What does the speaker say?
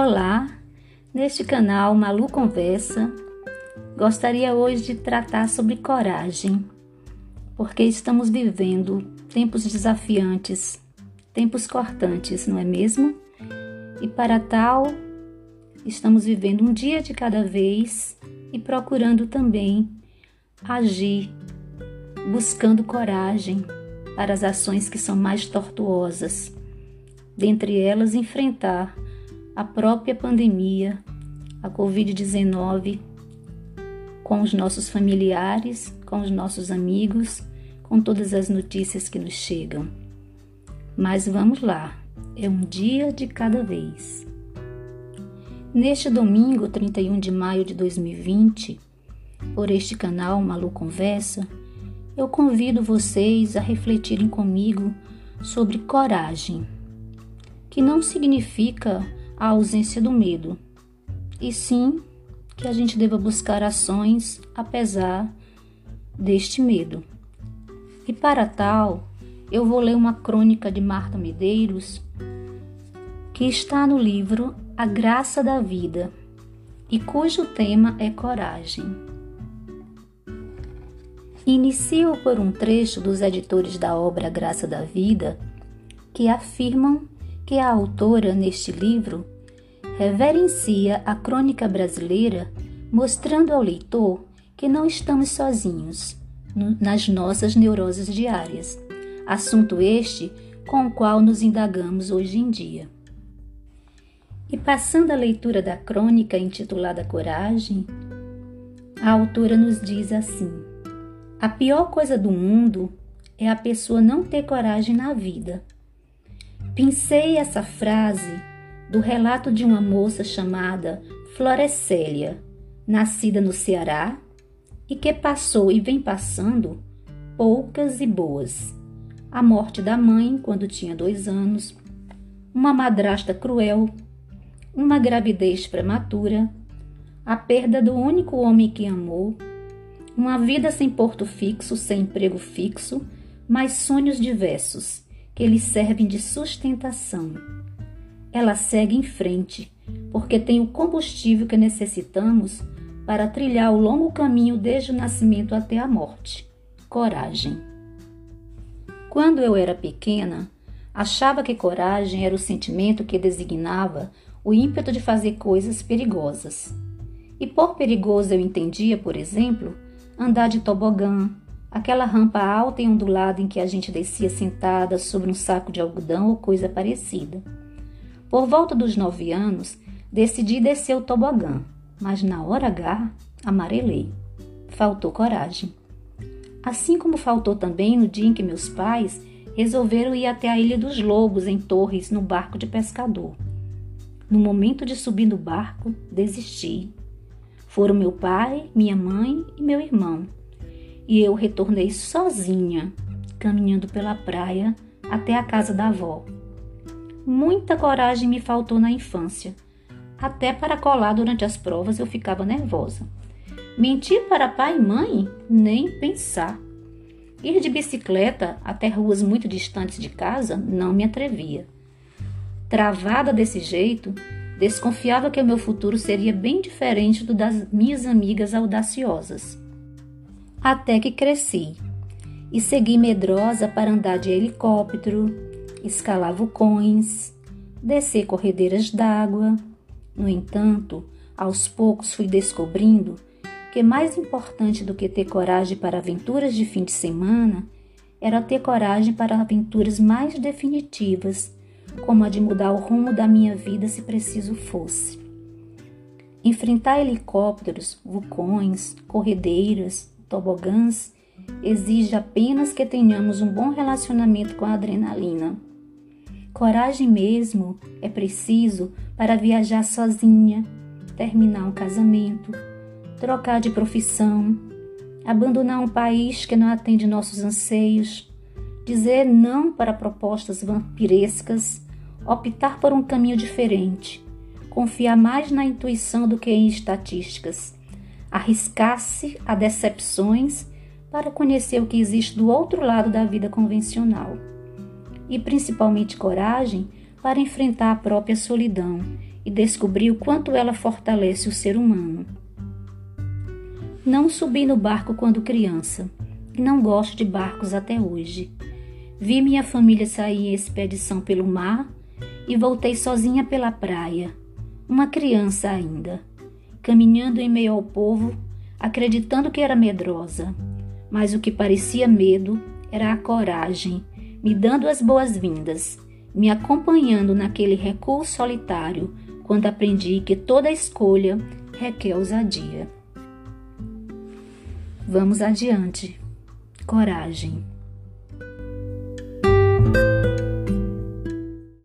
Olá, neste canal Malu Conversa, gostaria hoje de tratar sobre coragem, porque estamos vivendo tempos desafiantes, tempos cortantes, não é mesmo? E para tal, estamos vivendo um dia de cada vez e procurando também agir, buscando coragem para as ações que são mais tortuosas, dentre elas enfrentar a própria pandemia, a Covid-19, com os nossos familiares, com os nossos amigos, com todas as notícias que nos chegam. Mas vamos lá, é um dia de cada vez. Neste domingo, 31 de maio de 2020, por este canal Malu Conversa, eu convido vocês a refletirem comigo sobre coragem, que não significa a ausência do medo, e sim que a gente deva buscar ações apesar deste medo. E para tal, eu vou ler uma crônica de Marta Medeiros que está no livro A Graça da Vida e cujo tema é coragem. Inicio por um trecho dos editores da obra Graça da Vida que afirmam que a autora, neste livro, reverencia a crônica brasileira, mostrando ao leitor que não estamos sozinhos nas nossas neuroses diárias, assunto este com o qual nos indagamos hoje em dia. E passando a leitura da crônica intitulada Coragem, a autora nos diz assim: A pior coisa do mundo é a pessoa não ter coragem na vida. Pensei essa frase do relato de uma moça chamada Florescélia, nascida no Ceará e que passou e vem passando poucas e boas. A morte da mãe quando tinha dois anos, uma madrasta cruel, uma gravidez prematura, a perda do único homem que amou, uma vida sem porto fixo, sem emprego fixo, mas sonhos diversos que lhe servem de sustentação. Ela segue em frente, porque tem o combustível que necessitamos para trilhar o longo caminho desde o nascimento até a morte coragem. Quando eu era pequena, achava que coragem era o sentimento que designava o ímpeto de fazer coisas perigosas. E por perigoso eu entendia, por exemplo, andar de tobogã, aquela rampa alta e ondulada em que a gente descia sentada sobre um saco de algodão ou coisa parecida. Por volta dos nove anos, decidi descer o tobogã, mas na hora H, amarelei. Faltou coragem. Assim como faltou também no dia em que meus pais resolveram ir até a Ilha dos Lobos, em Torres, no barco de pescador. No momento de subir no barco, desisti. Foram meu pai, minha mãe e meu irmão e eu retornei sozinha, caminhando pela praia até a casa da avó. Muita coragem me faltou na infância. Até para colar durante as provas eu ficava nervosa. Mentir para pai e mãe? Nem pensar. Ir de bicicleta até ruas muito distantes de casa não me atrevia. Travada desse jeito, desconfiava que o meu futuro seria bem diferente do das minhas amigas audaciosas até que cresci e segui medrosa para andar de helicóptero, escalar vulcões, descer corredeiras d'água. No entanto, aos poucos fui descobrindo que mais importante do que ter coragem para aventuras de fim de semana era ter coragem para aventuras mais definitivas, como a de mudar o rumo da minha vida se preciso fosse. Enfrentar helicópteros, vulcões, corredeiras, tobogãs exige apenas que tenhamos um bom relacionamento com a adrenalina. Coragem mesmo é preciso para viajar sozinha, terminar um casamento, trocar de profissão, abandonar um país que não atende nossos anseios, dizer não para propostas vampirescas, optar por um caminho diferente, confiar mais na intuição do que em estatísticas arriscar-se a decepções para conhecer o que existe do outro lado da vida convencional. E principalmente coragem para enfrentar a própria solidão e descobri o quanto ela fortalece o ser humano. Não subi no barco quando criança e não gosto de barcos até hoje. Vi minha família sair em expedição pelo mar e voltei sozinha pela praia, uma criança ainda, caminhando em meio ao povo, acreditando que era medrosa. Mas o que parecia medo era a coragem, me dando as boas-vindas, me acompanhando naquele recuo solitário quando aprendi que toda escolha requer ousadia. Vamos adiante. Coragem.